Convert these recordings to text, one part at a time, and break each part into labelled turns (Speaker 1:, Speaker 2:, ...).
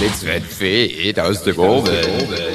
Speaker 1: Jetzt wird fehlt aus der
Speaker 2: Gurve.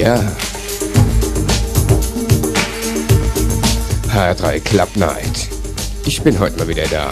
Speaker 3: Ja. H3 Club Night. Ich bin heute mal wieder da.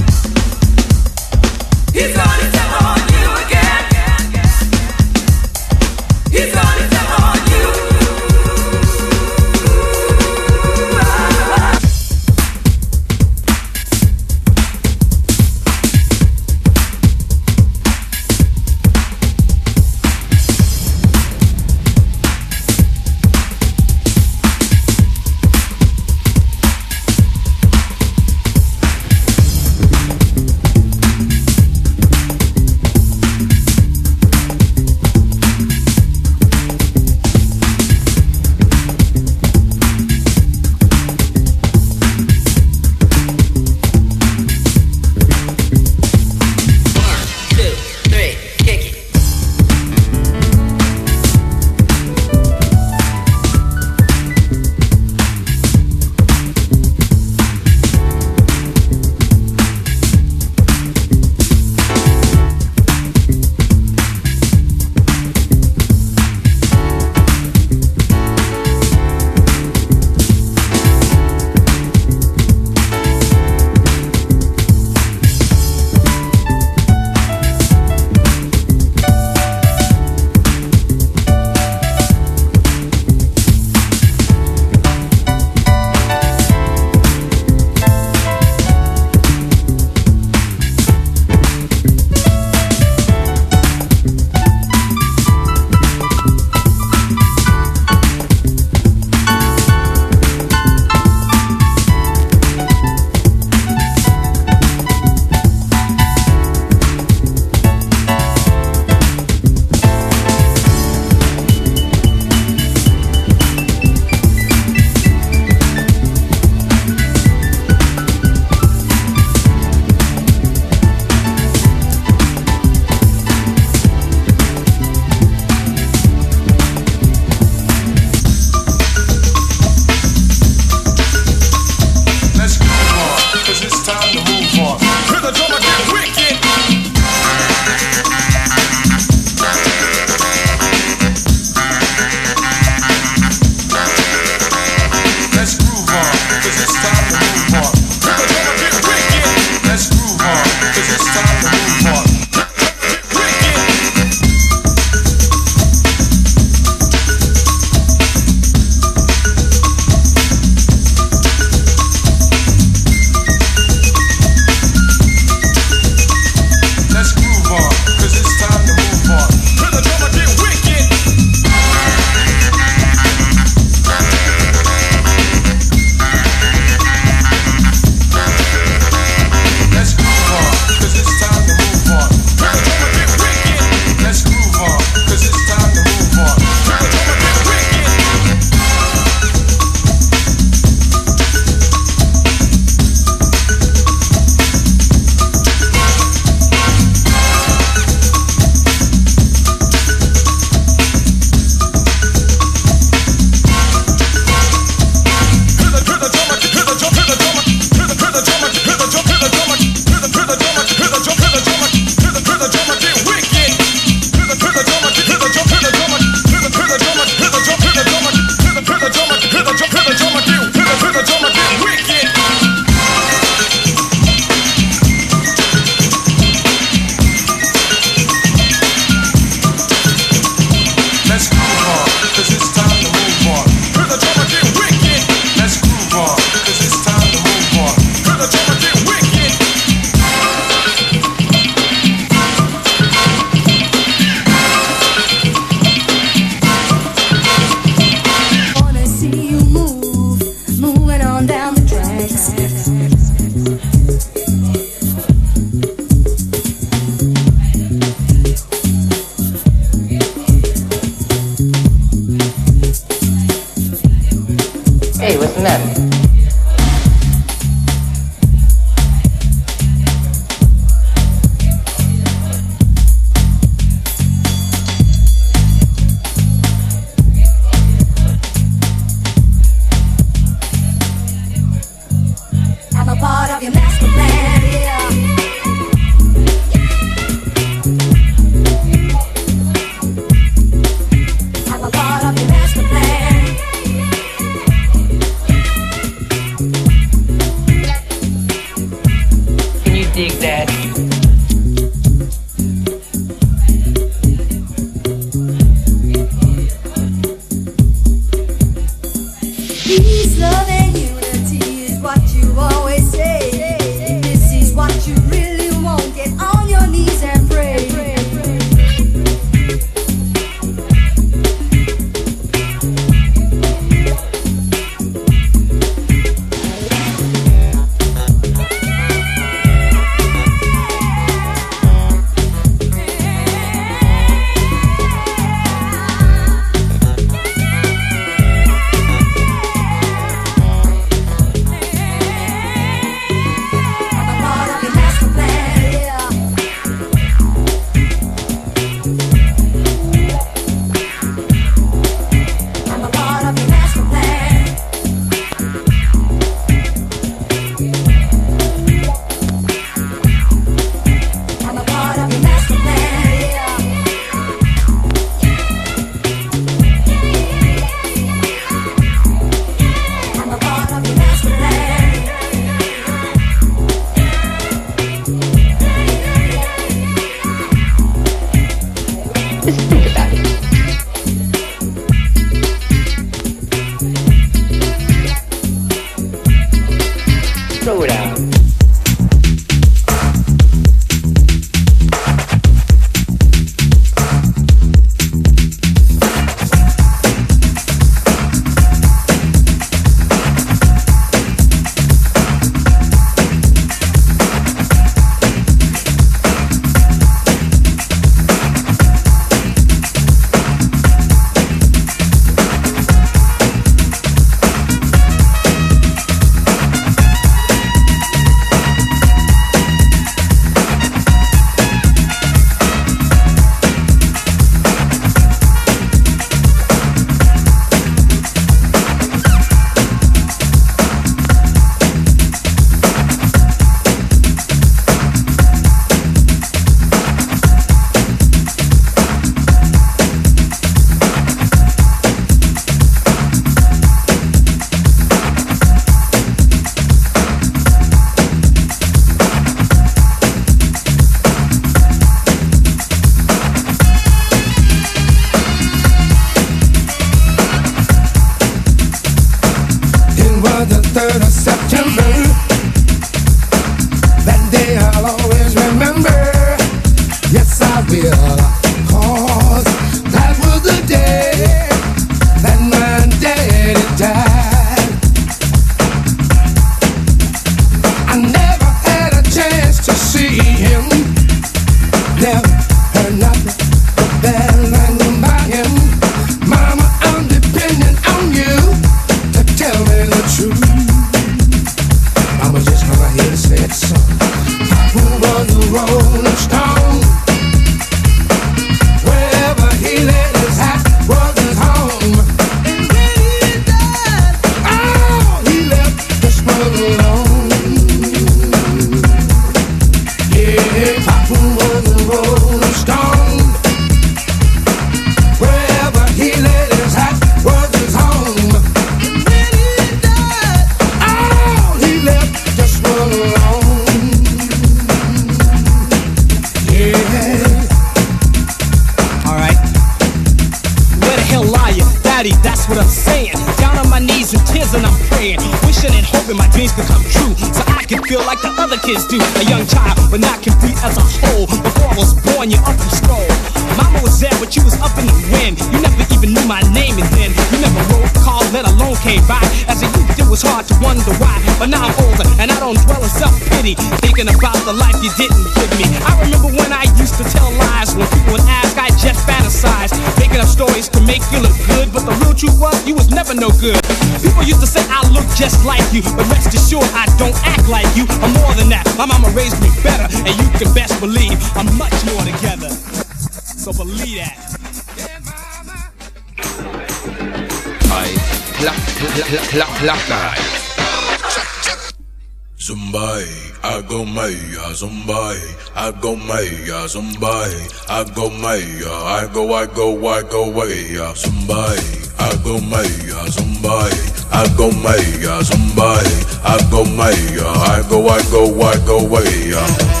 Speaker 4: Zumbai, I go maya, somebody, I go maya, I go, I go, I go way, uh, Somebody I go maya, somebody, I go maya, somebody. I go maya, I go, I go, I go way. Uh.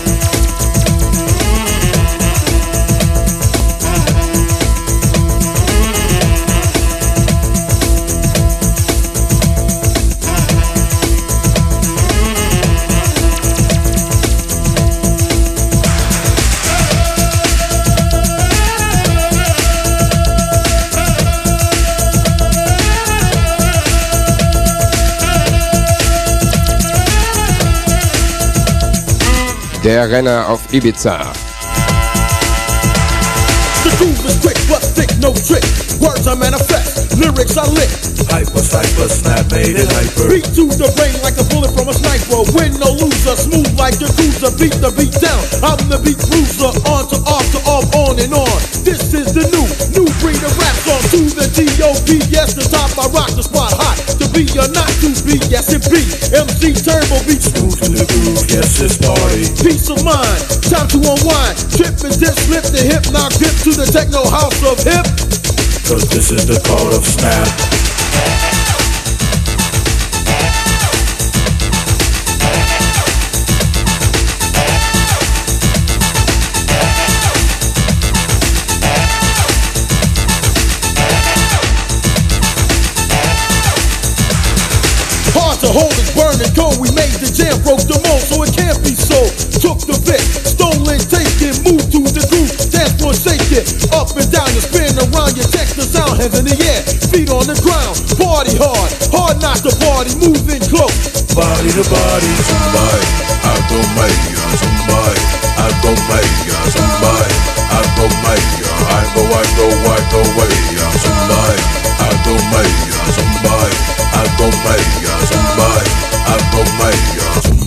Speaker 1: Der Renner auf Ibiza.
Speaker 5: The groove is quick, but thick, no trick. Words I manifest, lyrics I lick.
Speaker 4: Hyper, cypher, snap, made it hyper.
Speaker 5: Beat to the brain like a bullet from a sniper. Win no loser, smooth like the cruiser. Beat the beat down. I'm the beat bruiser. On to off to off, on and on. This is the new, new breed of rap song. To the T.O.P. Yes, the top I rock the spot hot. Or not to be, yes it be. MC Turbo beats.
Speaker 4: smooth to the groove. Yes, it's party.
Speaker 5: Peace of mind, time to unwind. Trip and dip, slip the hip, knock dip to the techno house of hip.
Speaker 4: Cause this is the call of snap.
Speaker 5: It. Up and down, you spin around, you check the sound, hands in the air, feet on the ground. Party hard, hard not to party, moving close.
Speaker 4: Body to body, somebody, I go maya, somebody, I go maya, somebody, I go maya, I go, I go, I go, way, somebody, I go maya, somebody, I go maya, somebody, I go maya, somebody,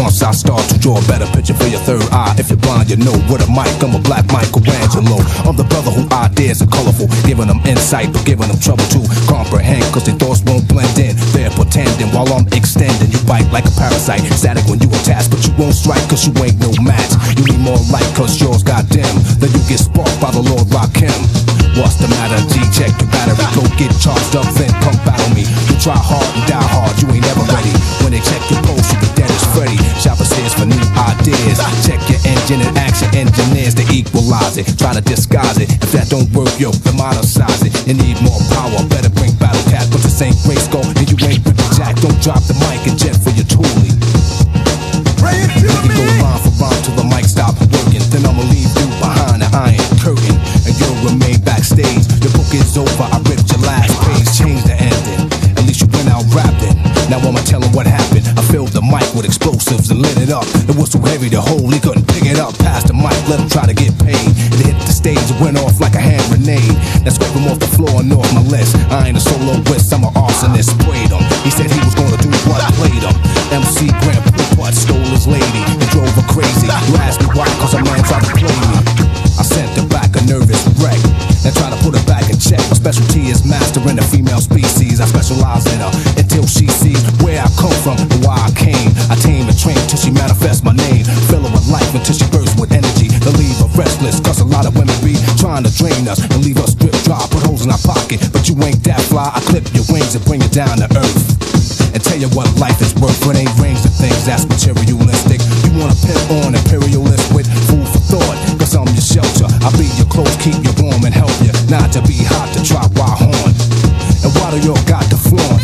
Speaker 6: Once I start to draw a better picture for your third eye. If you're blind, you know what a mic. I'm a black Michelangelo. I'm the brother who ideas are colorful. Giving them insight, but giving them trouble to comprehend. Cause their thoughts won't blend in. They're pretending while I'm extending. You bite like a parasite. Static when you attack, but you won't strike cause you ain't no match. You need more light cause yours got dim. Then you get sparked by the Lord Rakim. What's the matter? G check your battery. Go get charged up, then come battle me. You try hard and die hard, you ain't never ready. When they check your pulse, you Freddy. Shopper says for new ideas. Check your engine and action engineers to equalize it. Try to disguise it. If that don't work, yo, size it. You need more power, better bring battle cat. But this ain't race go, and you ain't Ricky Jack. Don't drop the mic and jet for your toolie. Can go line for line till the mic stop working. Then I'ma leave you behind the iron curtain and you'll remain backstage. The book is over, I explosives and lit it up. It was too heavy to hold, he couldn't pick it up. Past the mic, let him try to get paid. It hit the stage, it went off like a hand grenade. Now scrape him off the floor and off my list. I ain't a solo wist, I'm an arsonist. Sprayed him. He said he was gonna do what I played him. MC Grant Poopart stole his lady and drove her crazy. You asked me why, cause a man tried to play me. I sent her back a nervous wreck. And try to put her back in check. My specialty is mastering the female species. I specialize in her until she sees where I come from and why I came. I tame and train till she manifests my name. Fill her with life until she bursts with energy. To leave her restless, cause a lot of women be trying to drain us and leave us drip dry. Put holes in our pocket, but you ain't that fly. I clip your wings and bring you down to earth and tell you what life is worth. It ain't rings and things that's materialistic. You wanna pimp on imperialist with food for your shelter. I'll be your clothes, keep you warm and help you not to be hot to try wild horn. And what do y'all got to flaunt?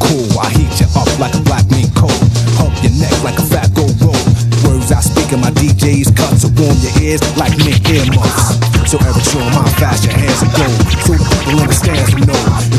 Speaker 6: Cool, I heat you up like a black meat coat. Hump your neck like a fat gold rope. Words I speak in my DJ's cut to warm your ears like mint earmuffs. So every show my fast your hands are go. So the people understand to know.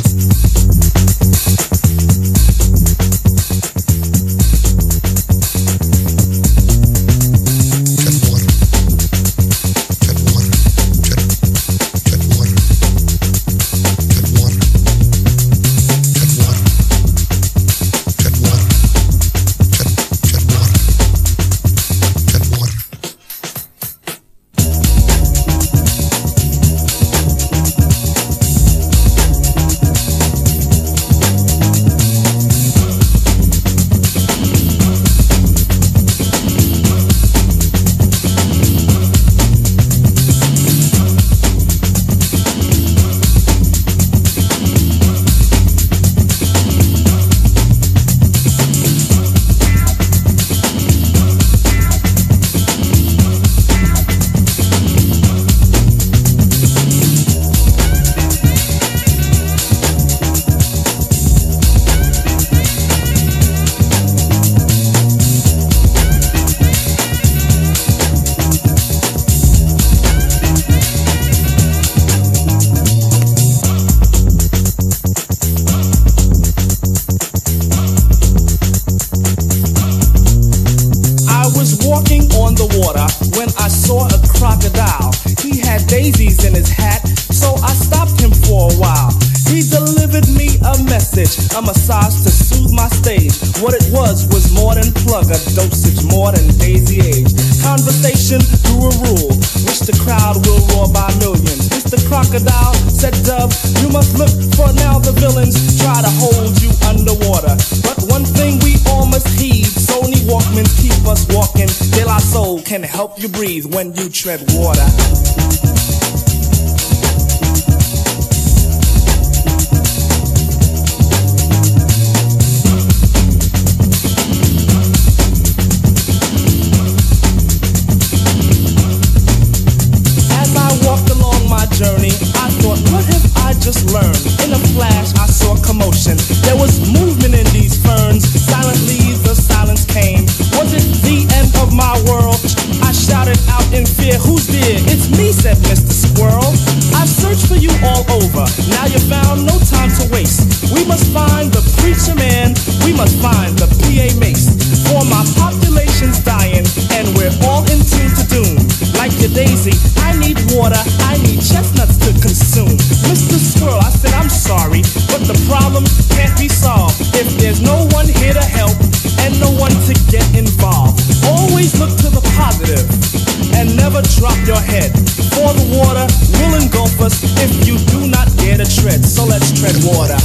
Speaker 1: embora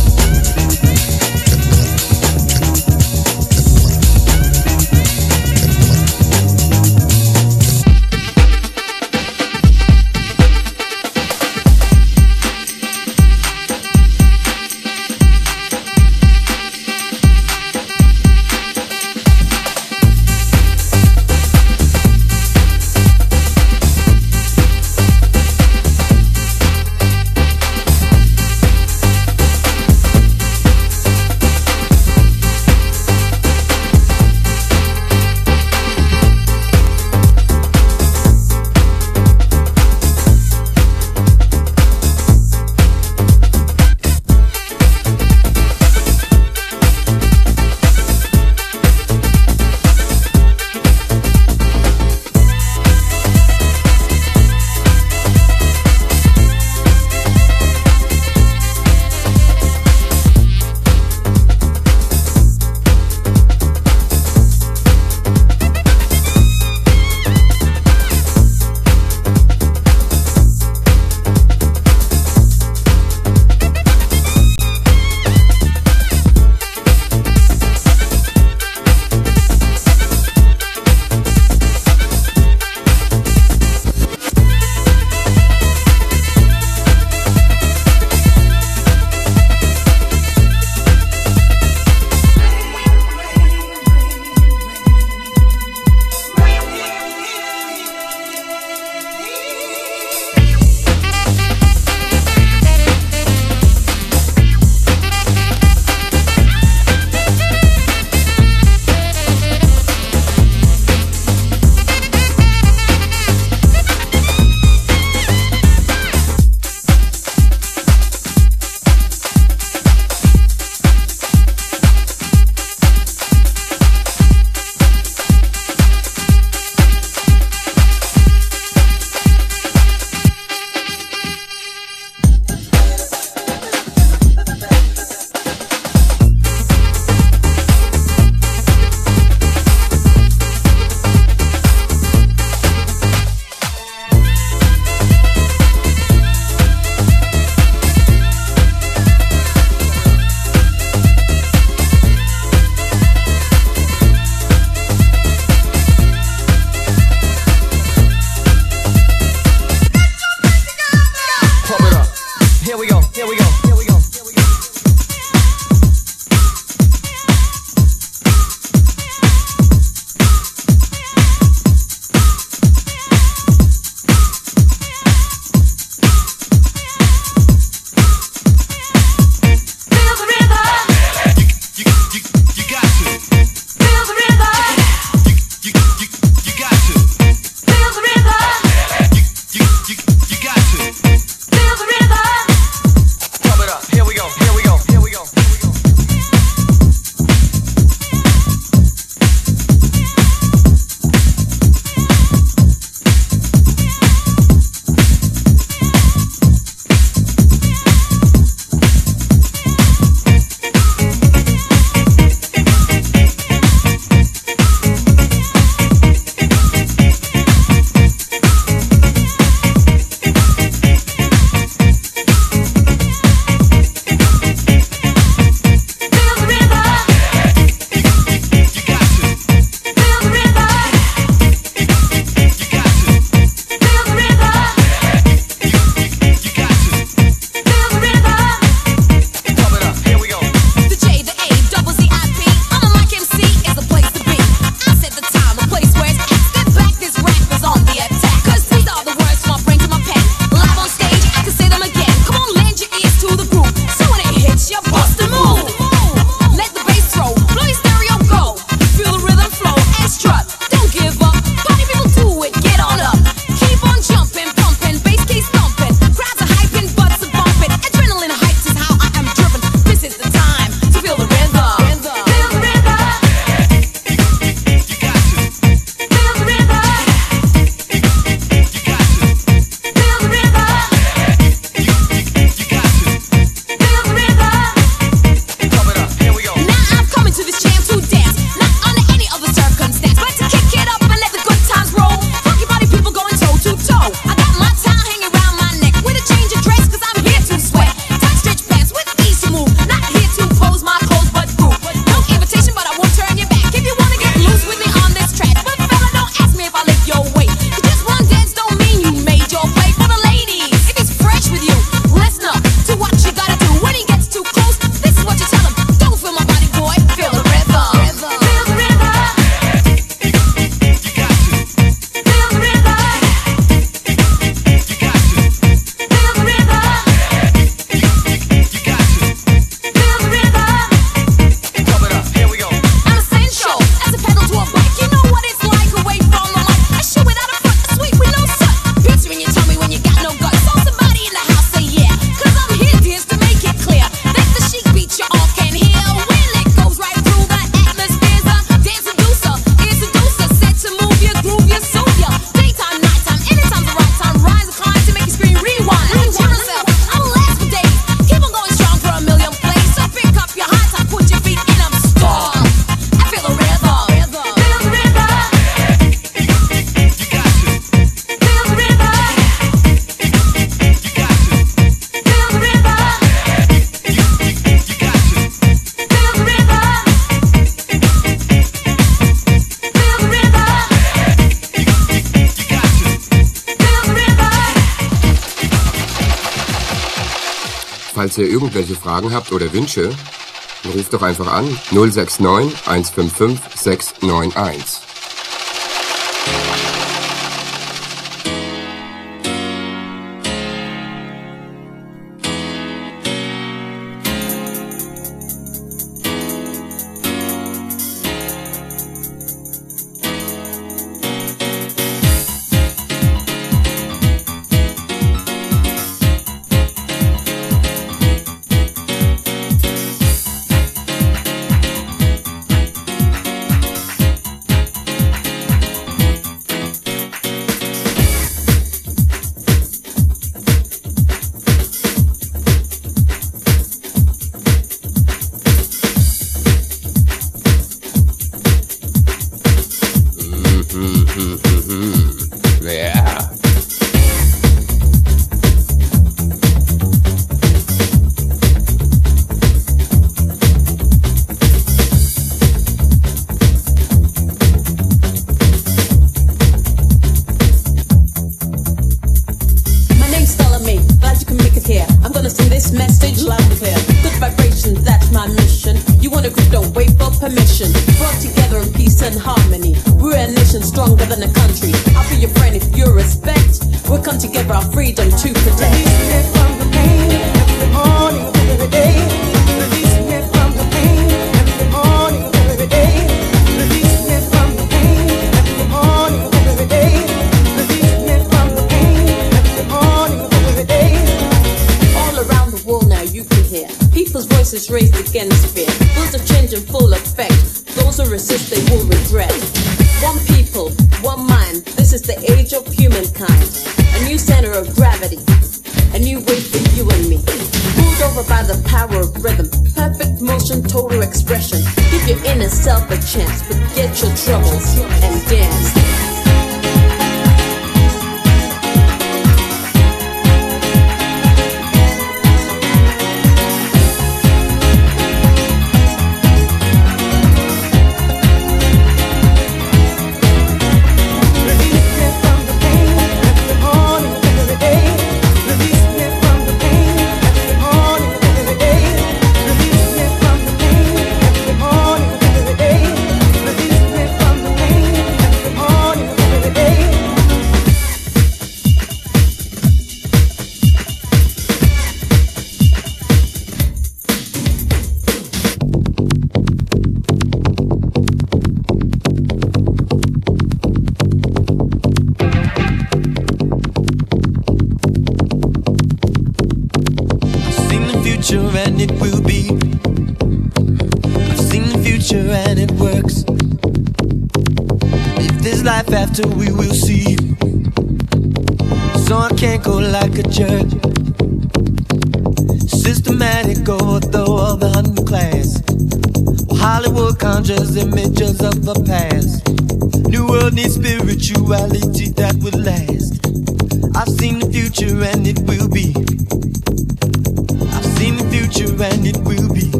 Speaker 1: Fragen habt oder Wünsche, ruft doch einfach an 069 155 691.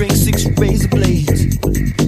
Speaker 7: drink six razor blades.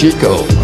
Speaker 8: Chico.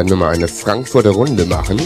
Speaker 9: dieser Nummer eine Frankfurter Runde machen.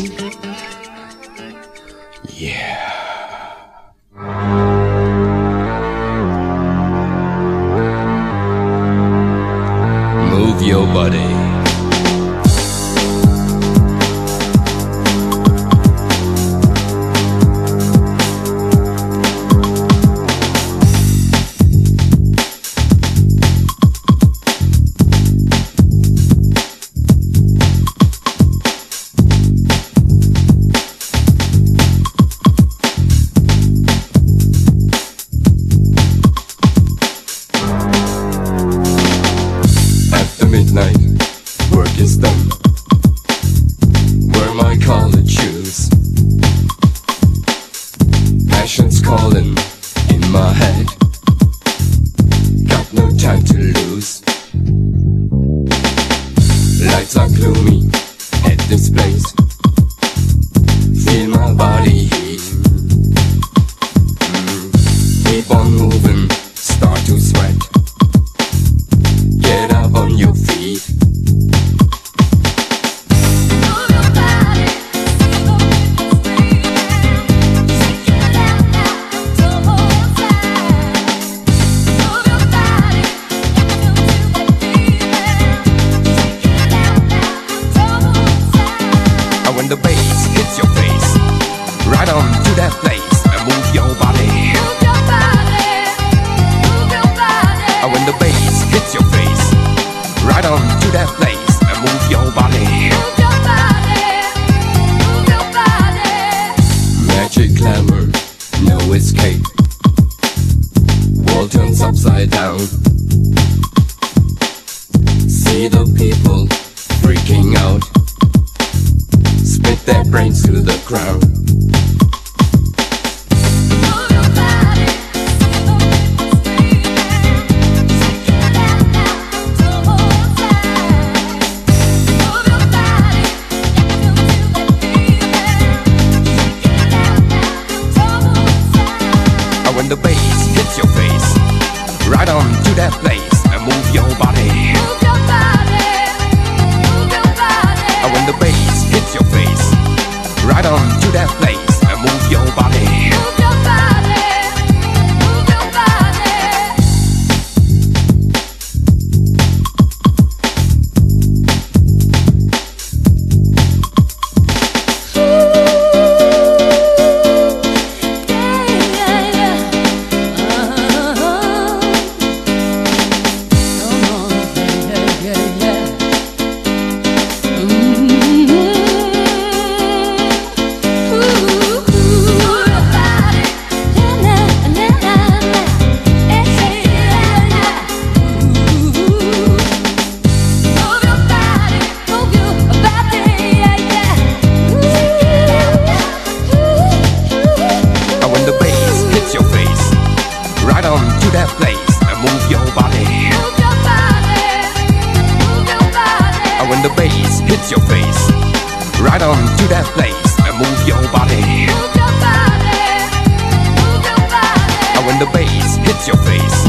Speaker 10: when the bass hits your face.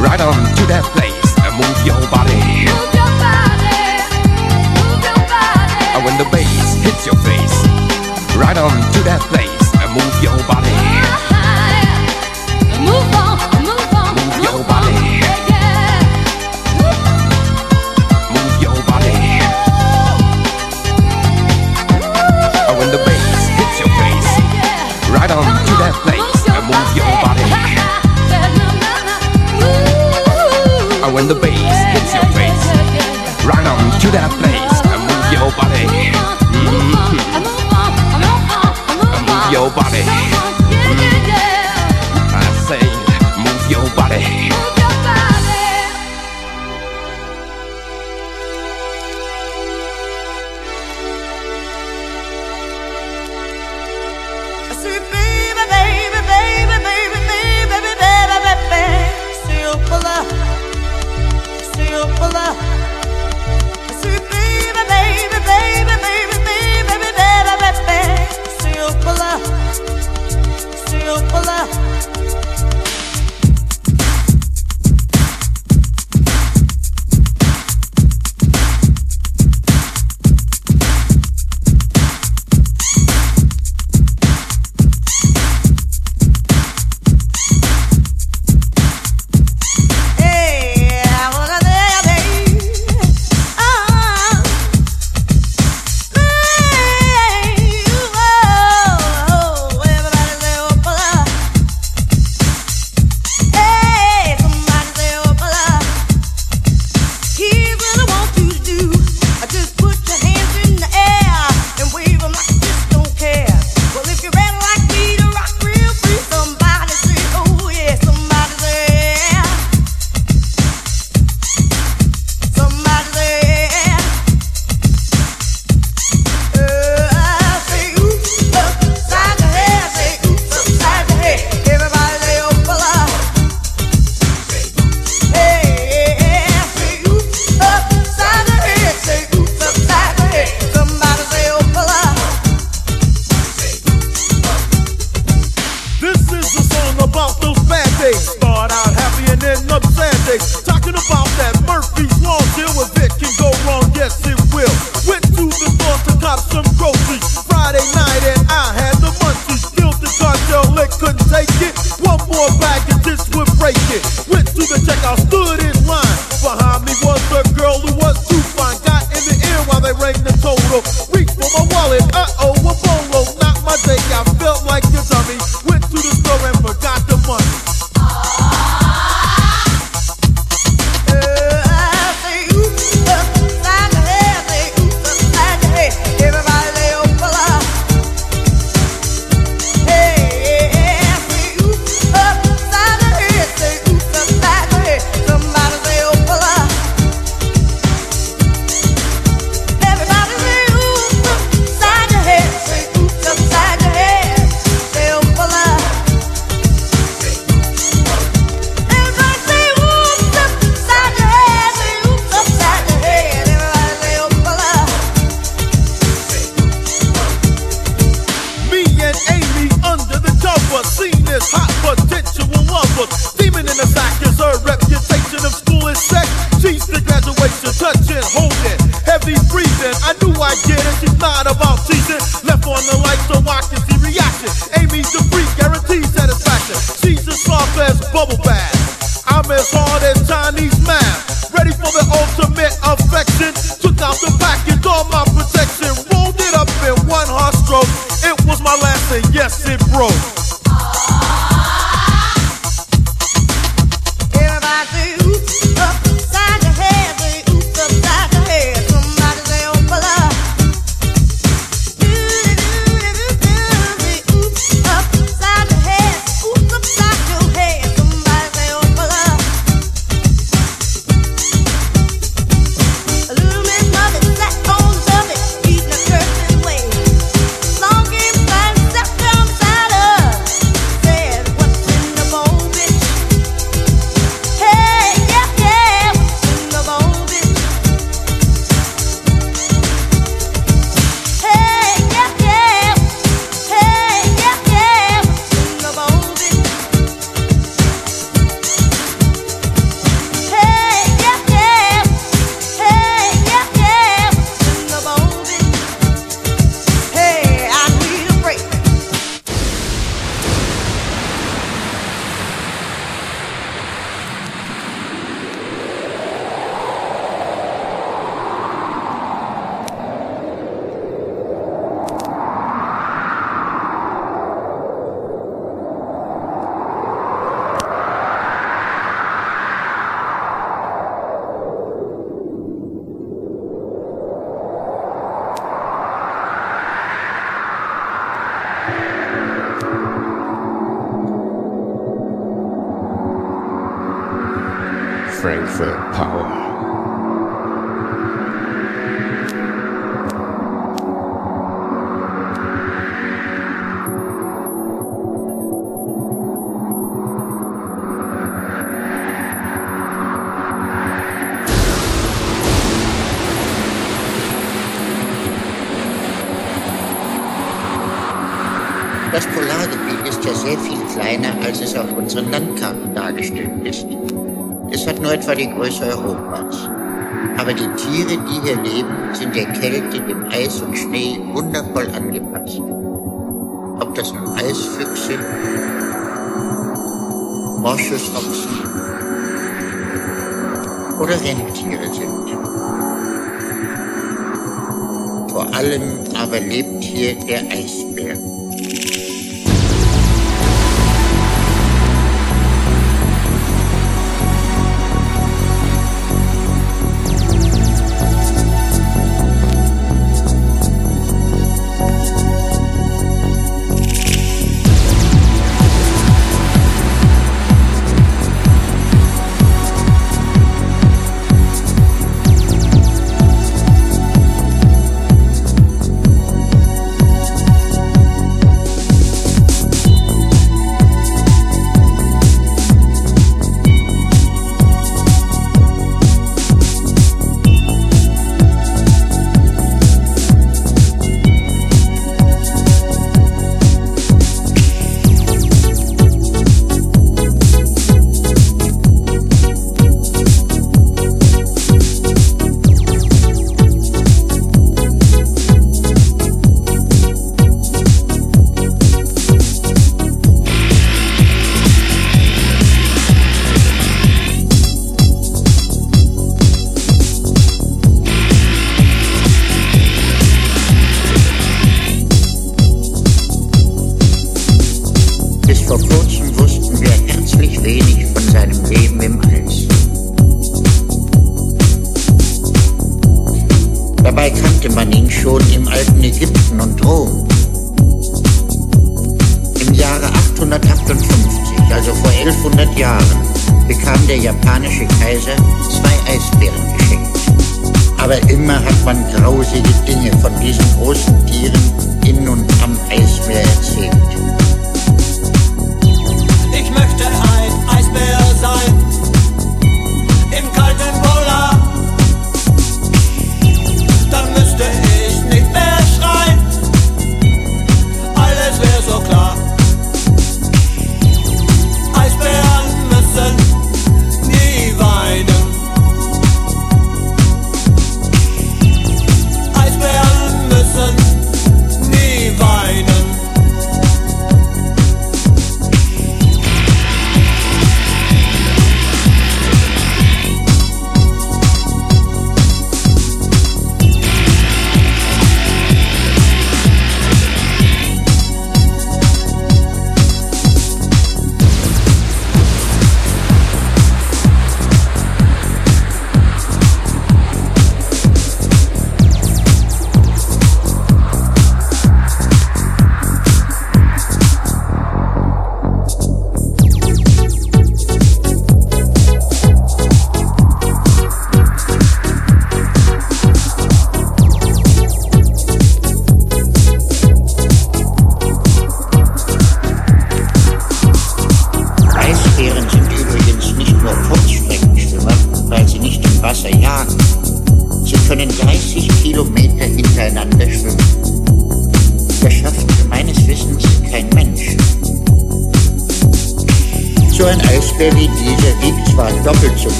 Speaker 10: Right on to that place and move your body.
Speaker 1: Move your body. Move your body.
Speaker 10: And when the bass hits your face. Right on to that place and move your body. on the bass, hit your face. Run on to that place and move your body. Mm -hmm. And move your body.
Speaker 11: als es auf unseren Landkarten dargestellt ist. Es hat nur etwa die Größe Europas. Aber die Tiere, die hier leben, sind der Kälte, dem Eis und Schnee wundervoll angepasst. Ob das nun Eisfüchse, Moschusochsen oder Rentiere sind. Vor allem aber lebt hier der Eis.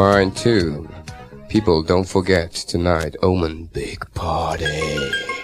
Speaker 8: fine too. People don't forget tonight, Omen Big Party.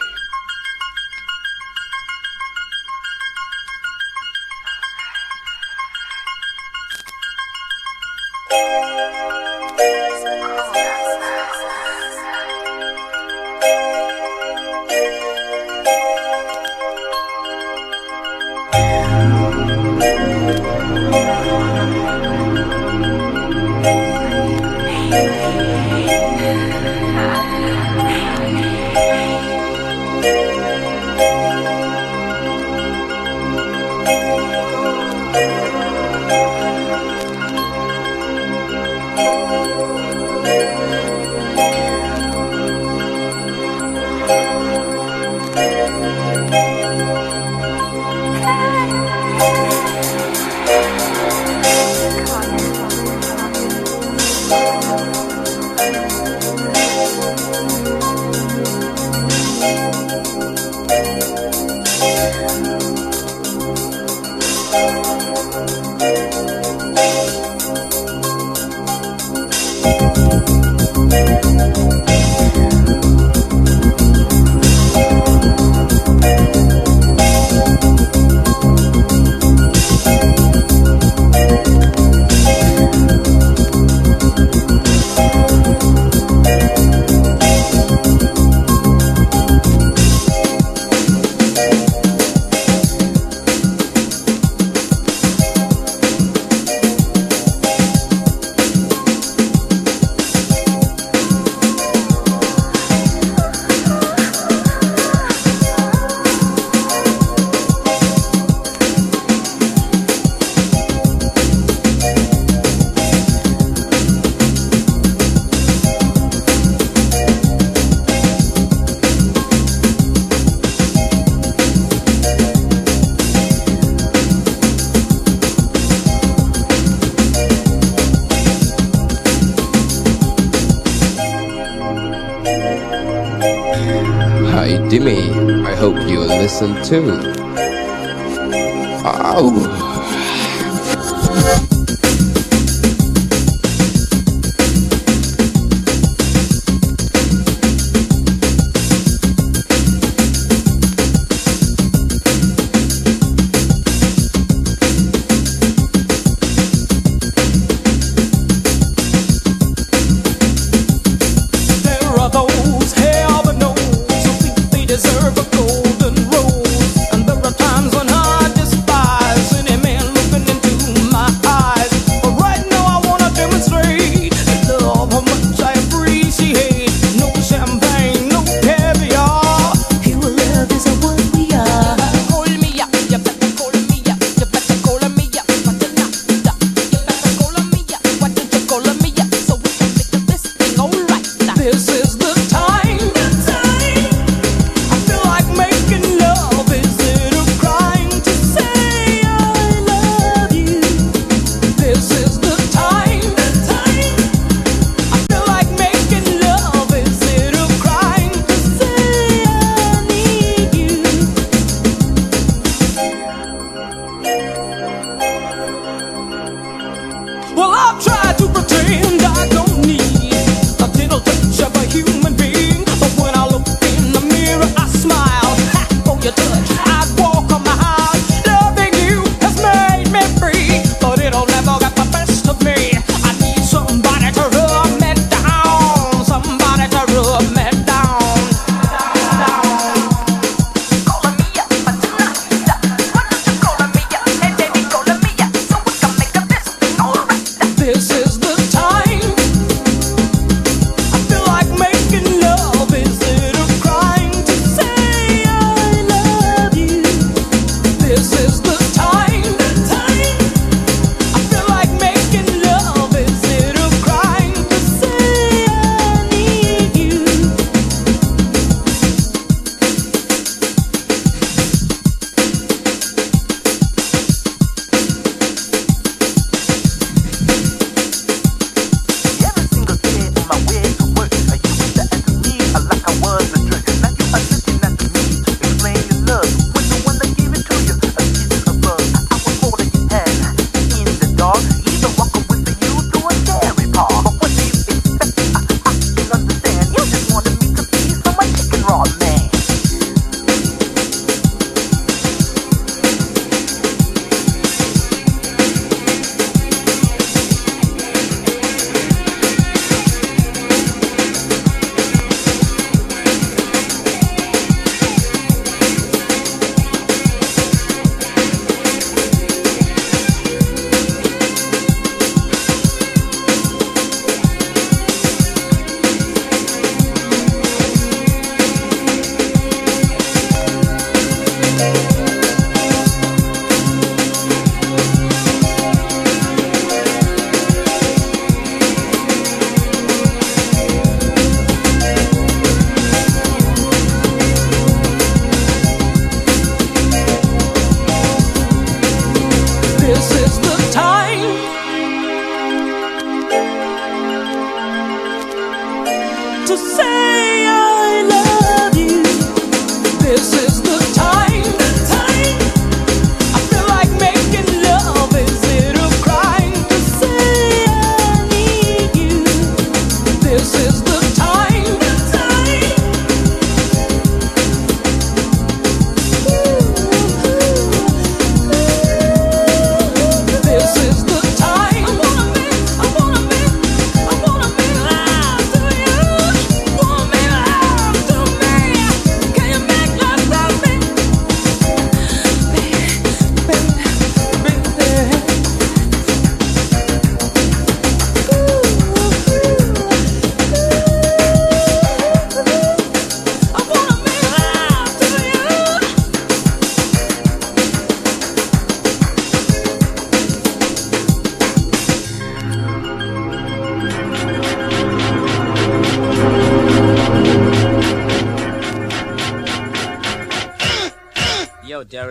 Speaker 8: Too.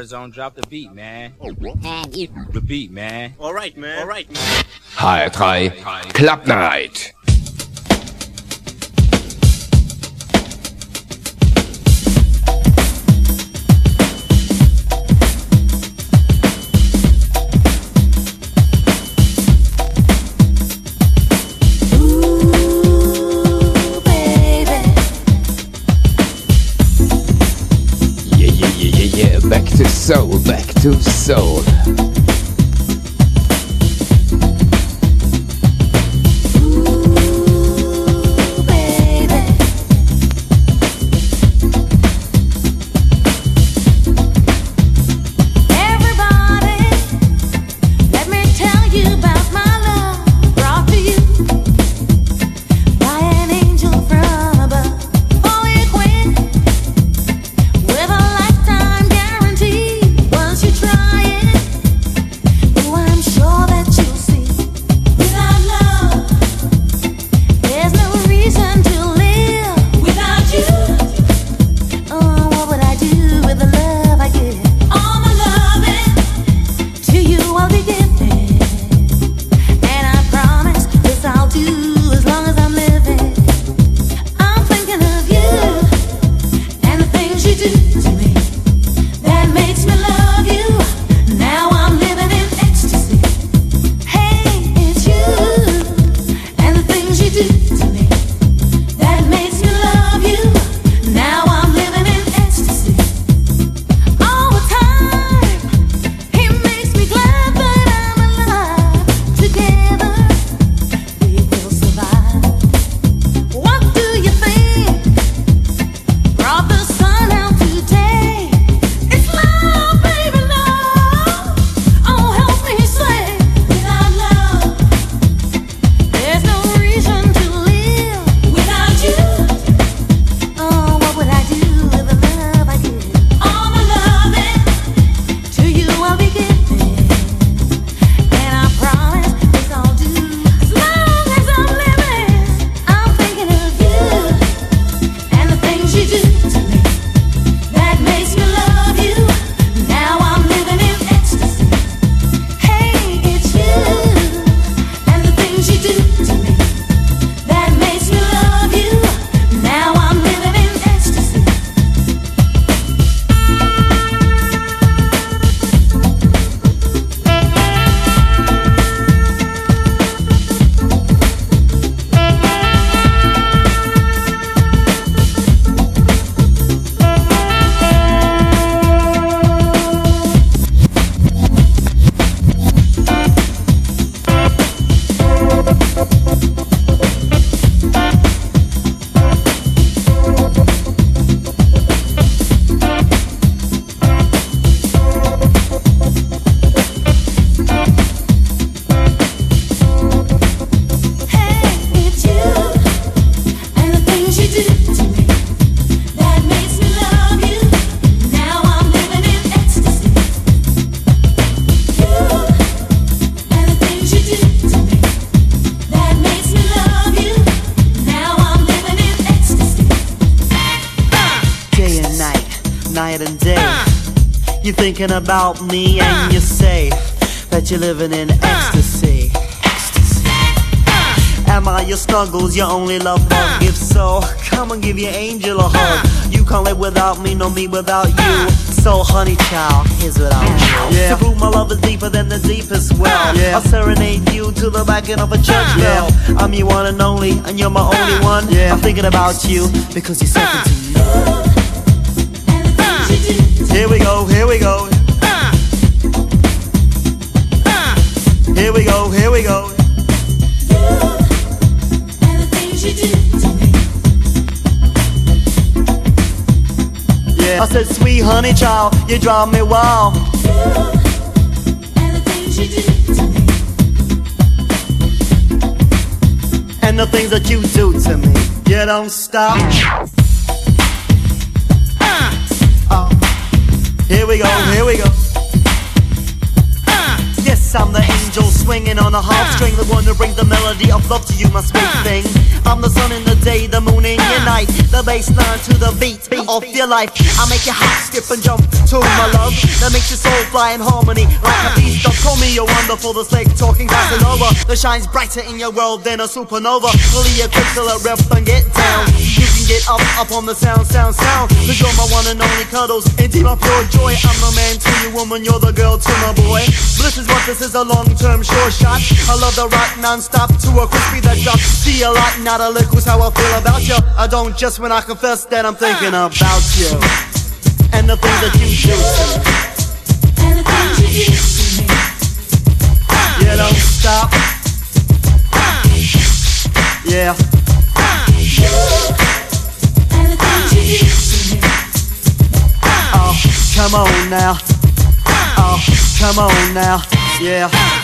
Speaker 12: Zone, drop the beat, man. The beat, man.
Speaker 13: All right, man. All right, man.
Speaker 1: HR3 Club to
Speaker 14: about me and uh. you say that you're living in uh. ecstasy. Ecstasy.
Speaker 15: Am I your snuggles, your only love uh. bug? If so, come and give your angel a hug. You can't live without me, no me without you. So, honey child, here's what I'll do. To prove my love is deeper than the deepest well, I'll serenade you to the backing of a church bell. I'm your one and only, and you're my only one. Yeah. I'm thinking about you because you're second to said, sweet honey child, you drive me wild.
Speaker 14: And the things you do to me.
Speaker 15: And the things that you do to me, you don't stop. Uh, oh. here we go, uh. here we go. Uh. Yes, I'm the angel swinging on a harp uh. string, the one who brings the melody of love to you, my sweet thing. I'm the sun in the day, the moon in your night, the bass line to the beat of your life. I make you hop, skip and jump to my love that makes your soul fly in harmony like a beast. Don't call me a wonderful, the slick talking Casanova that shines brighter in your world than a supernova. Fully equipped to let rip and get down. You can get up, up on the sound, sound, sound. Cause you're my one and only cuddles, indeed my pure joy. I'm the man to you, woman, you're the girl to my boy. Bliss is what this is a long term sure shot. I love the rock non stop to a crispy that drop. See a lot, not a lick, was how I feel about you. I don't just when I confess that I'm thinking about you. And the things that you do come on now. Oh, come on now. Yeah.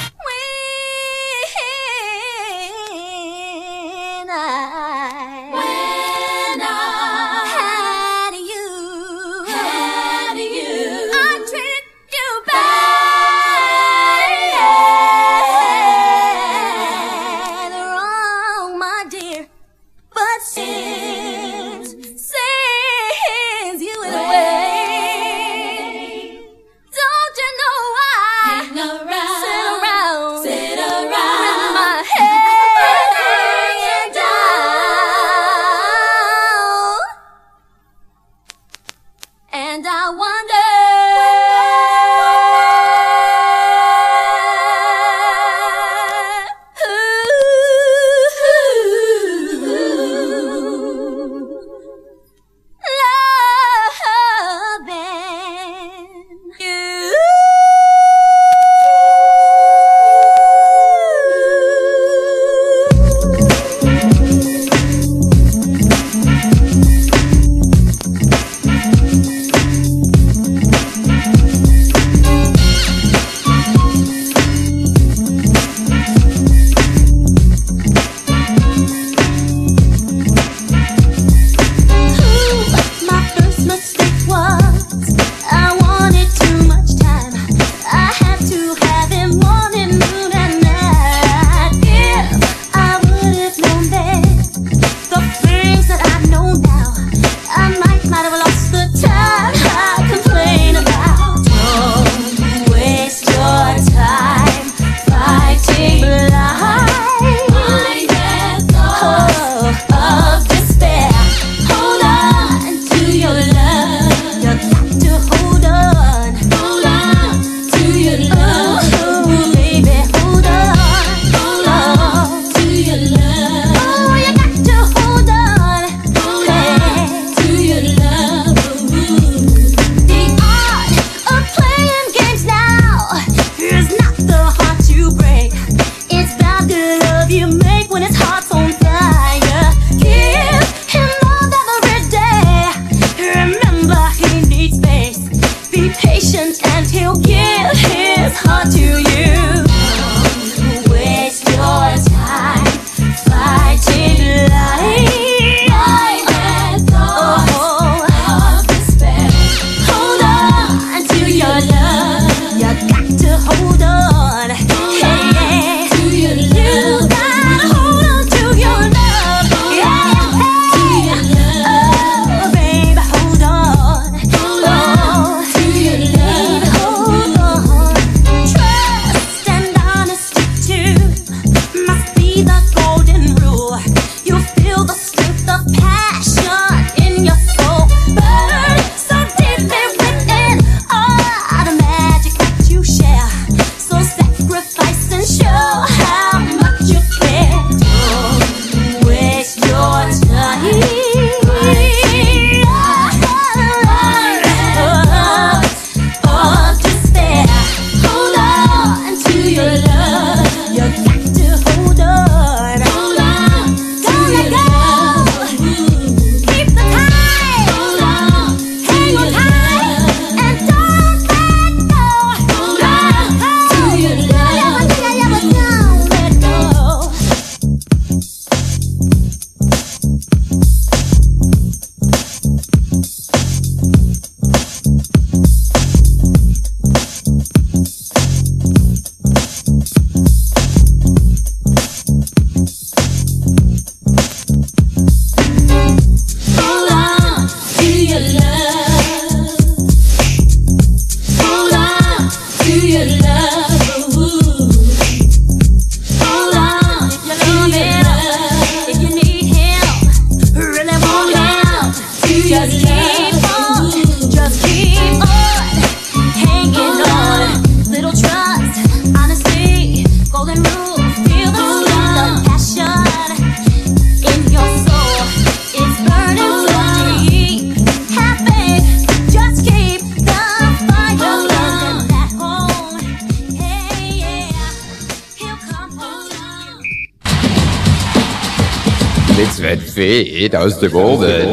Speaker 16: Aus dem Omen.
Speaker 8: de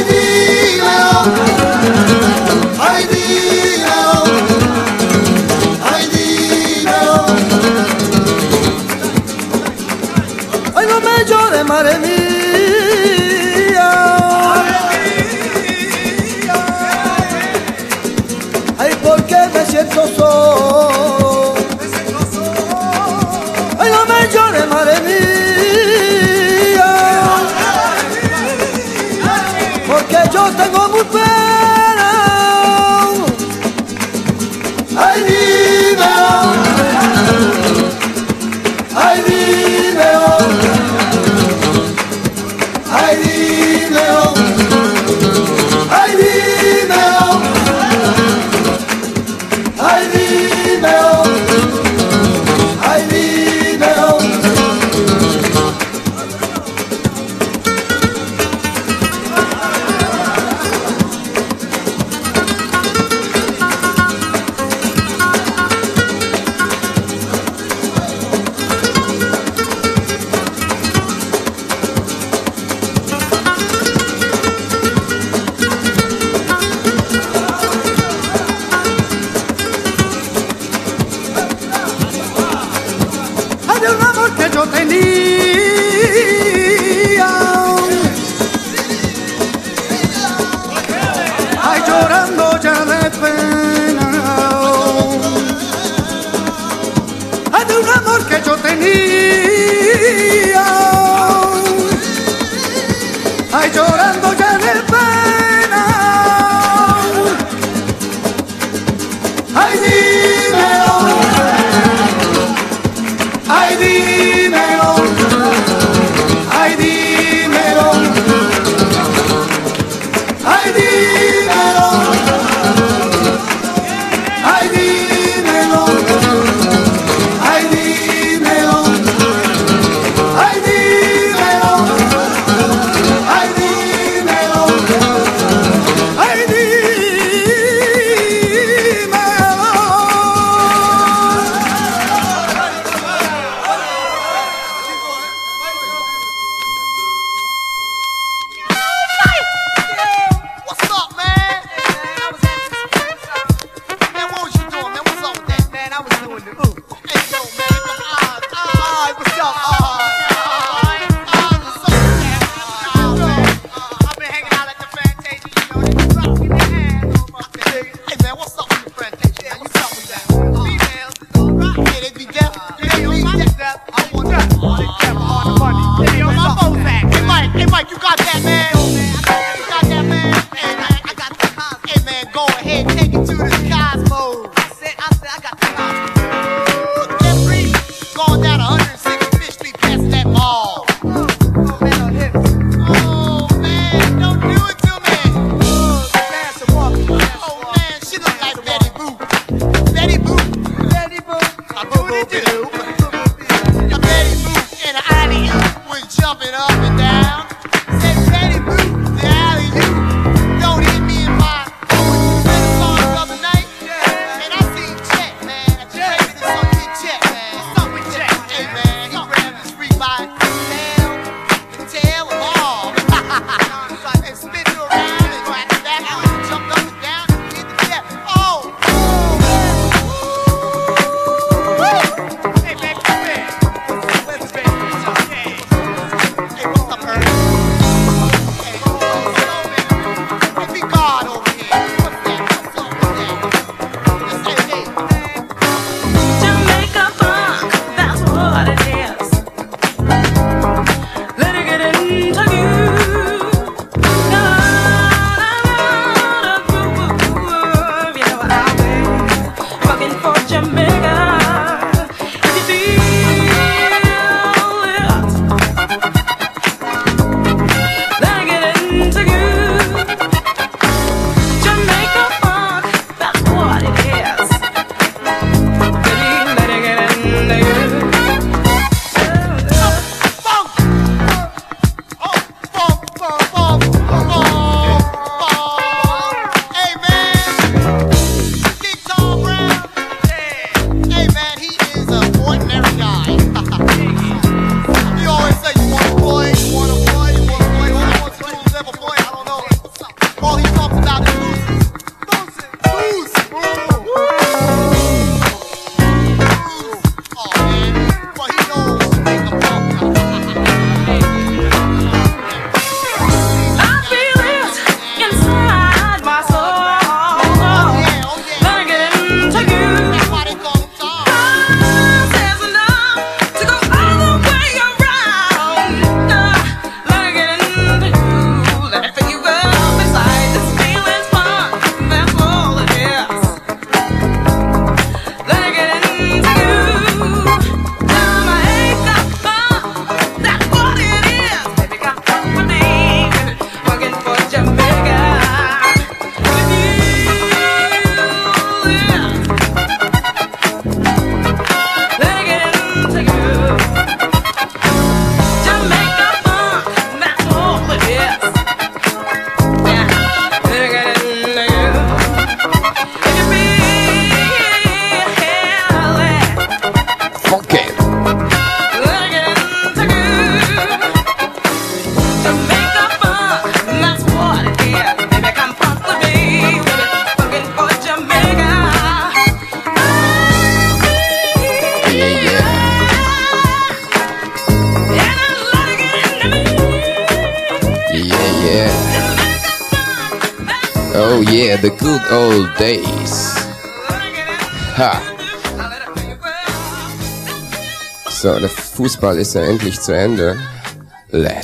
Speaker 8: Ay, Fußball ist ja endlich zu Ende. Let's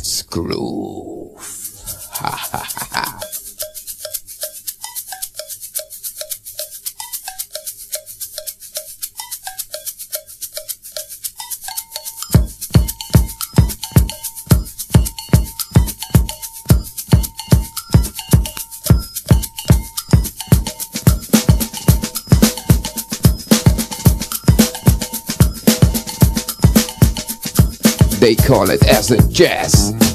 Speaker 8: it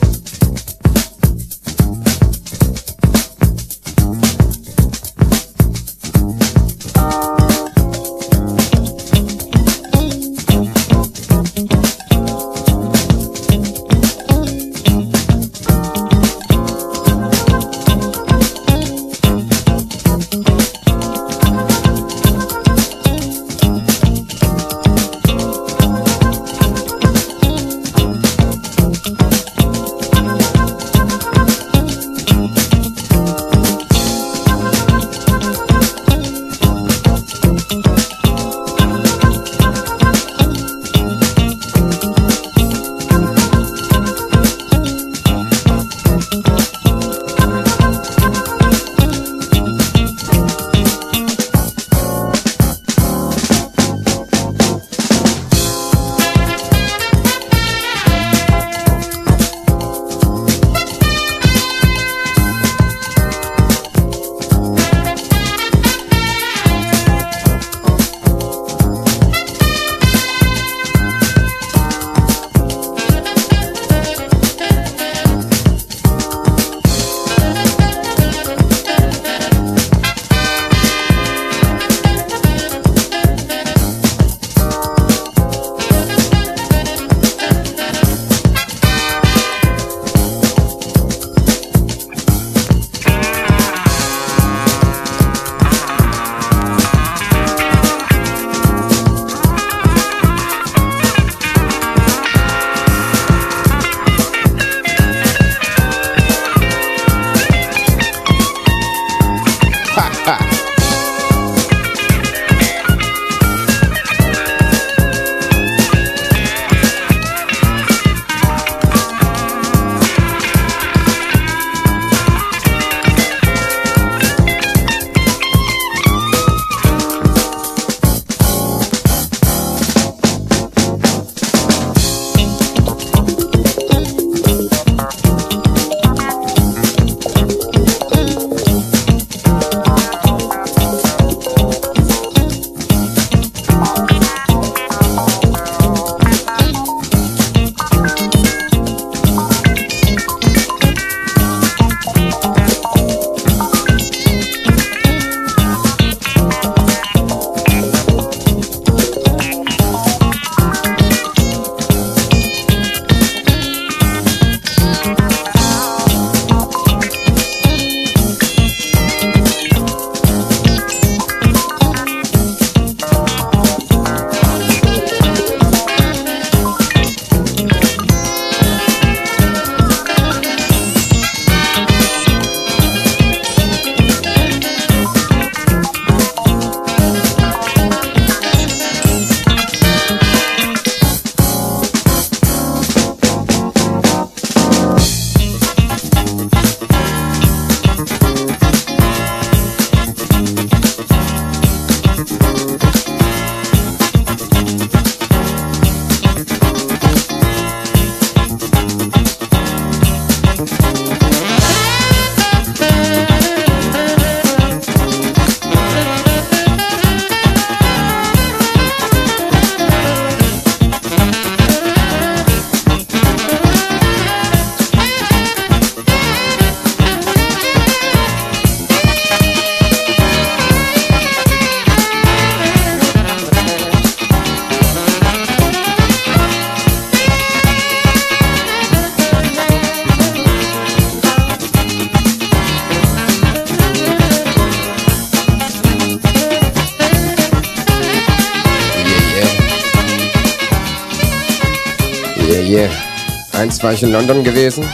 Speaker 8: War ich in London gewesen,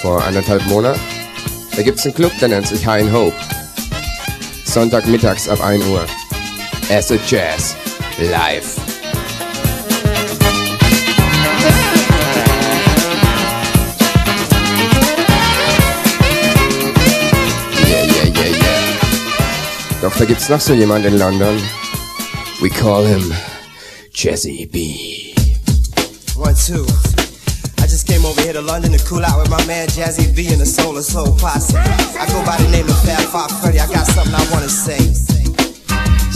Speaker 8: vor anderthalb Monaten. Da gibt's einen Club, der nennt sich High and Hope. Sonntagmittags ab 1 Uhr. Acid Jazz. Live. Yeah, yeah, yeah, yeah. Doch da gibt's noch so jemand in London. We call him Jazzy B.
Speaker 15: One, two. To London to cool out with my man Jazzie B and the Soul II Soul Posse. I go by the name of Fab Five Freddy. I got something I wanna say.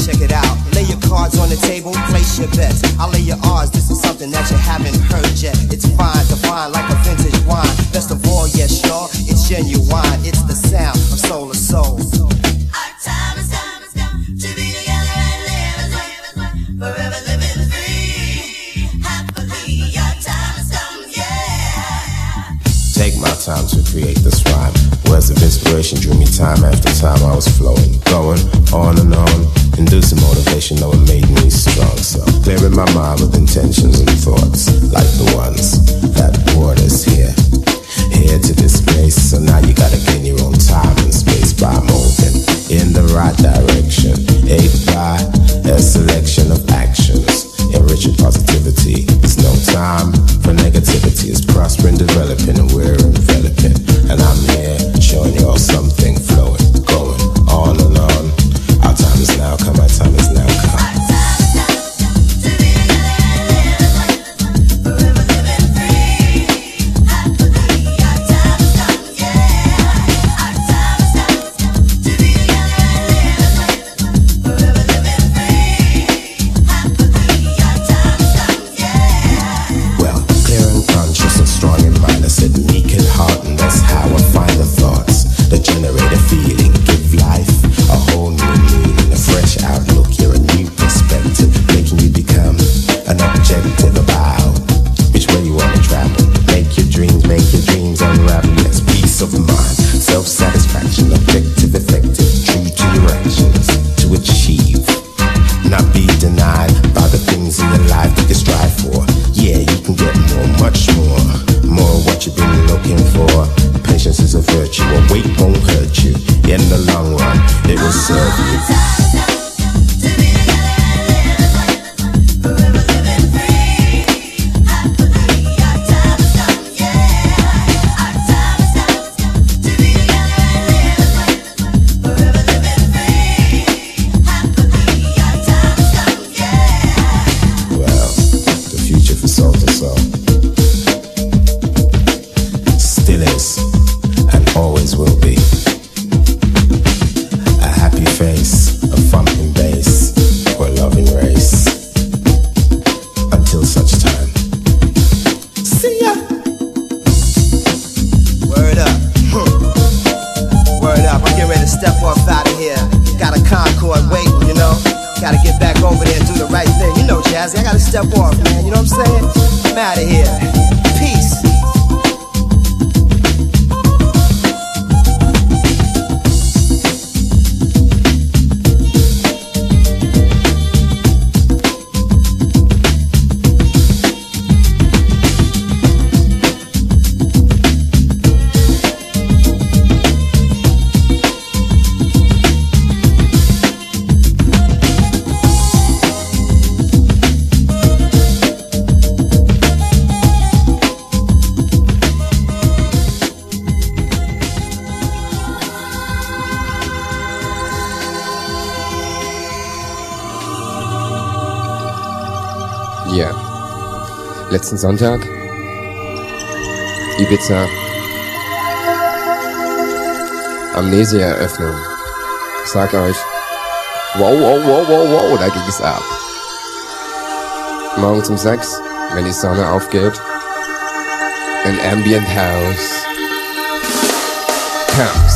Speaker 15: Check it out. Lay your cards on the table, place your bets. I'll lay your odds. This is something that you haven't heard yet. It's fine find like a vintage wine. Best of all, yes, y'all, it's genuine. It's the sound of Soul
Speaker 17: II Soul. Inspiration drew me time after time. I was flowing, going on and on, inducing motivation, though it made me strong. So clearing my mind with intentions
Speaker 8: Letzten Sonntag. Ibiza. Amnesia-Eröffnung. Ich sag euch. Wow, wow, wow, wow, wow, da ging es ab. Morgens um sechs, wenn die Sonne aufgeht. Ein Ambient House. Camps.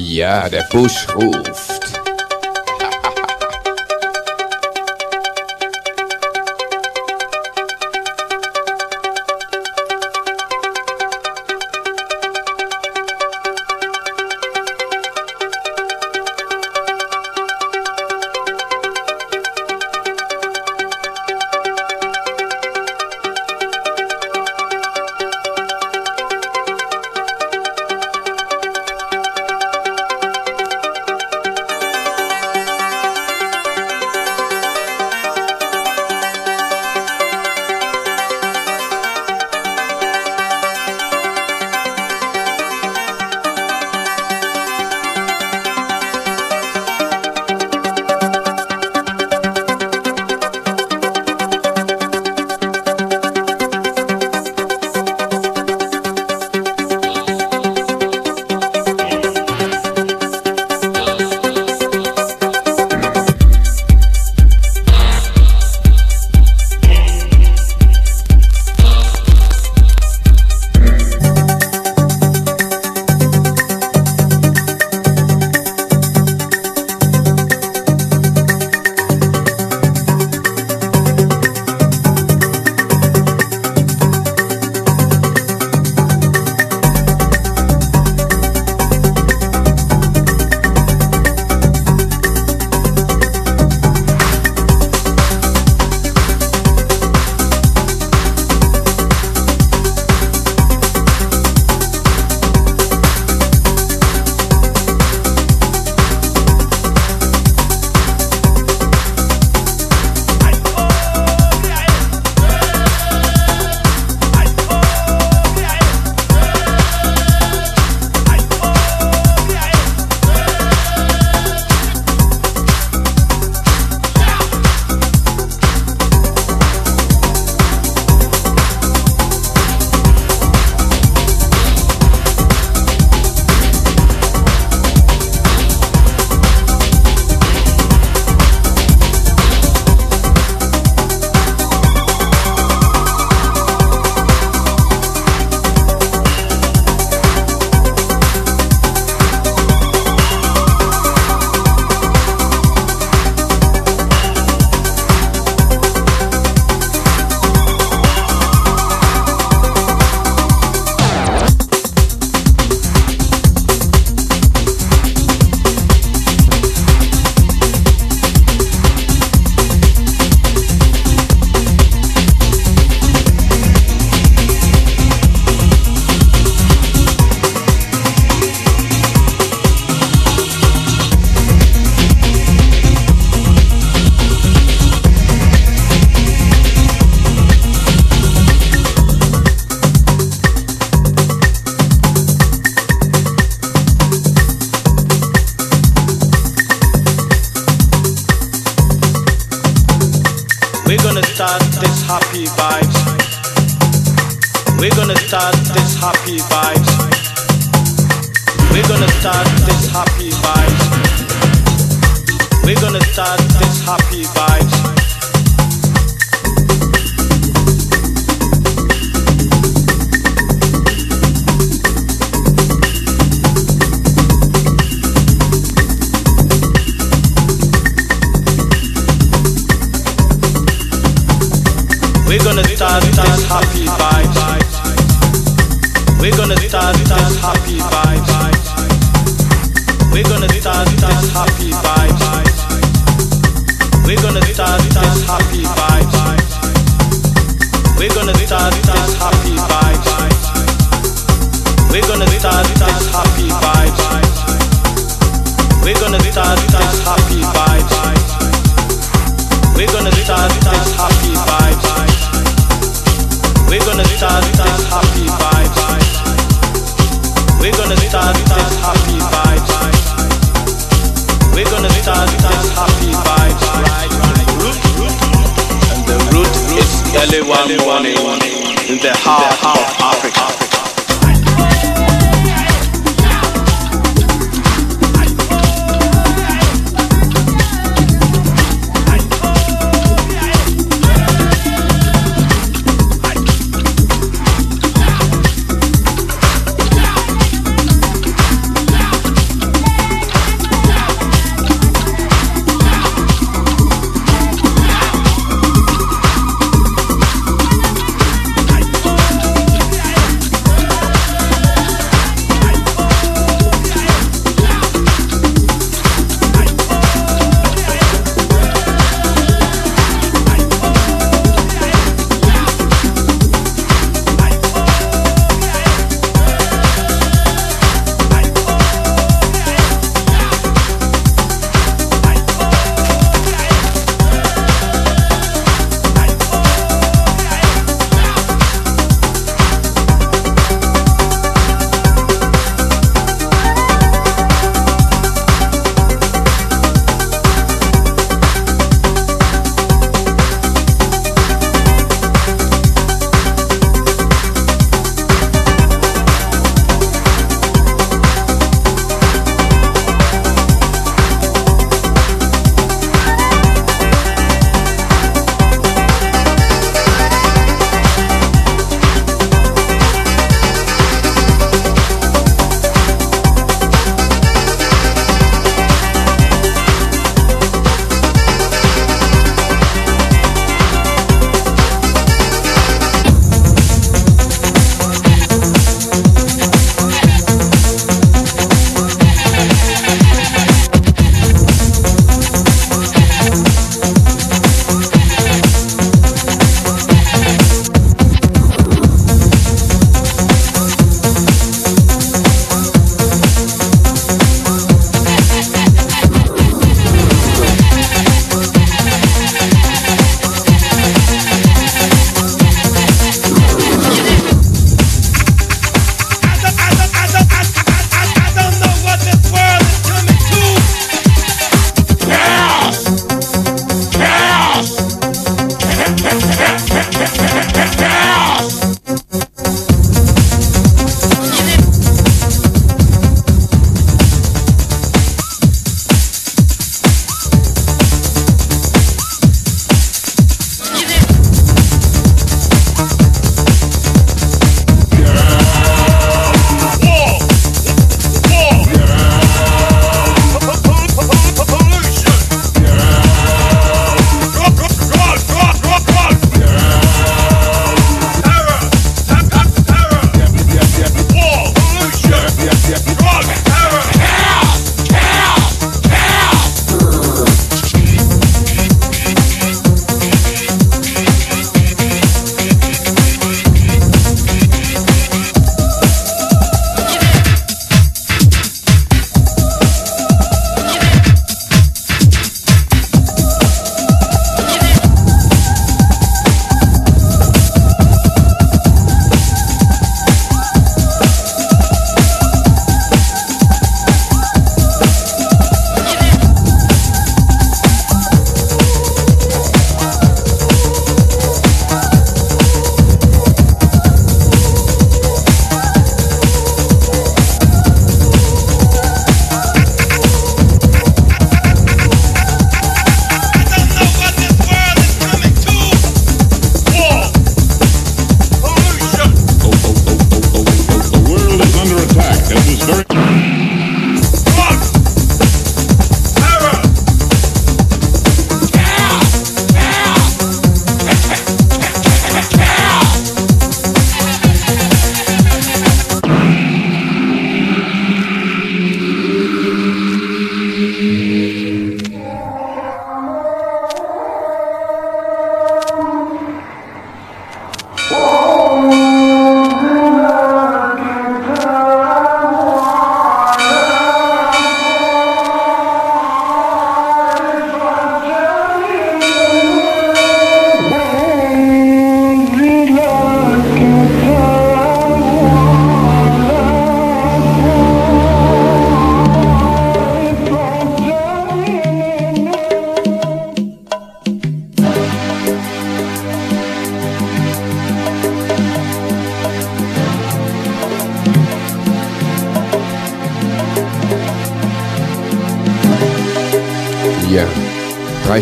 Speaker 8: Ja, der Busch ruft.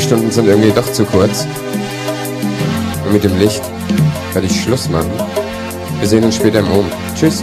Speaker 8: Stunden sind irgendwie doch zu kurz. Und mit dem Licht werde ich Schluss machen. Wir sehen uns später im Home. Tschüss.